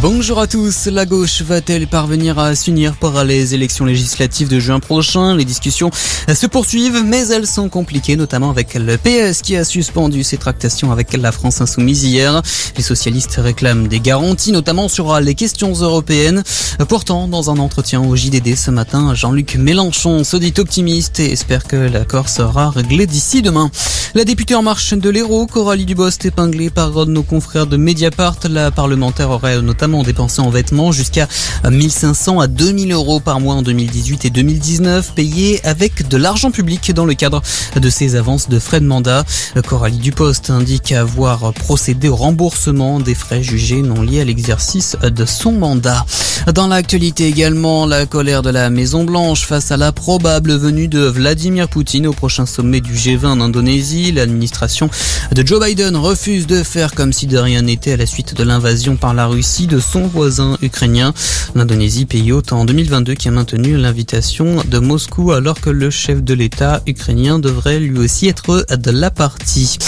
Bonjour à tous. La gauche va-t-elle parvenir à s'unir pour les élections législatives de juin prochain? Les discussions se poursuivent, mais elles sont compliquées, notamment avec le PS qui a suspendu ses tractations avec la France insoumise hier. Les socialistes réclament des garanties, notamment sur les questions européennes. Pourtant, dans un entretien au JDD ce matin, Jean-Luc Mélenchon se dit optimiste et espère que l'accord sera réglé d'ici demain. La députée en marche de l'Hérault, Coralie Dubost, épinglée par nos confrères de Mediapart, la parlementaire aurait notamment notamment dépensé en vêtements jusqu'à 1500 à 2000 euros par mois en 2018 et 2019, payés avec de l'argent public dans le cadre de ses avances de frais de mandat. Coralie Dupost indique avoir procédé au remboursement des frais jugés non liés à l'exercice de son mandat. Dans l'actualité également, la colère de la Maison Blanche face à la probable venue de Vladimir Poutine au prochain sommet du G20 en Indonésie. L'administration de Joe Biden refuse de faire comme si de rien n'était à la suite de l'invasion par la Russie de son voisin ukrainien. L'Indonésie, pays hôte en 2022, qui a maintenu l'invitation de Moscou alors que le chef de l'État ukrainien devrait lui aussi être de la partie.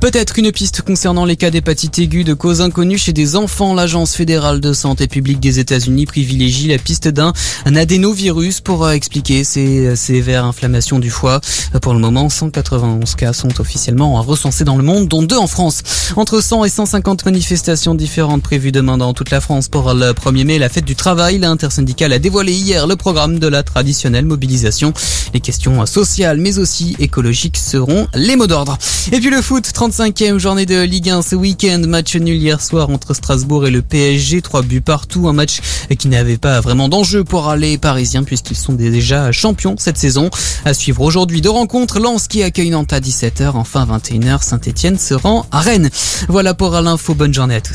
Peut-être une piste concernant les cas d'hépatite aiguë de cause inconnue chez des enfants. L'Agence fédérale de santé publique des États-Unis privilégie la piste d'un adénovirus pour expliquer ces sévères inflammations du foie. Pour le moment, 191 cas sont officiellement recensés dans le monde, dont deux en France. Entre 100 et 150 manifestations différentes prévues demain dans toute la France pour le 1er mai, la fête du travail. L'intersyndicale a dévoilé hier le programme de la traditionnelle mobilisation. Les questions sociales mais aussi écologiques seront les mots d'ordre. Et puis le foot, 35e journée de Ligue 1 ce week-end. Match nul hier soir entre Strasbourg et le PSG. Trois buts partout. Un match qui n'avait pas vraiment d'enjeu pour les Parisiens puisqu'ils sont déjà champions cette saison. À suivre aujourd'hui deux rencontres. Lens qui accueille Nantes à 17h. Enfin 21h, Saint-Etienne se rend à Rennes. Voilà pour l'info. Bonne journée à tous.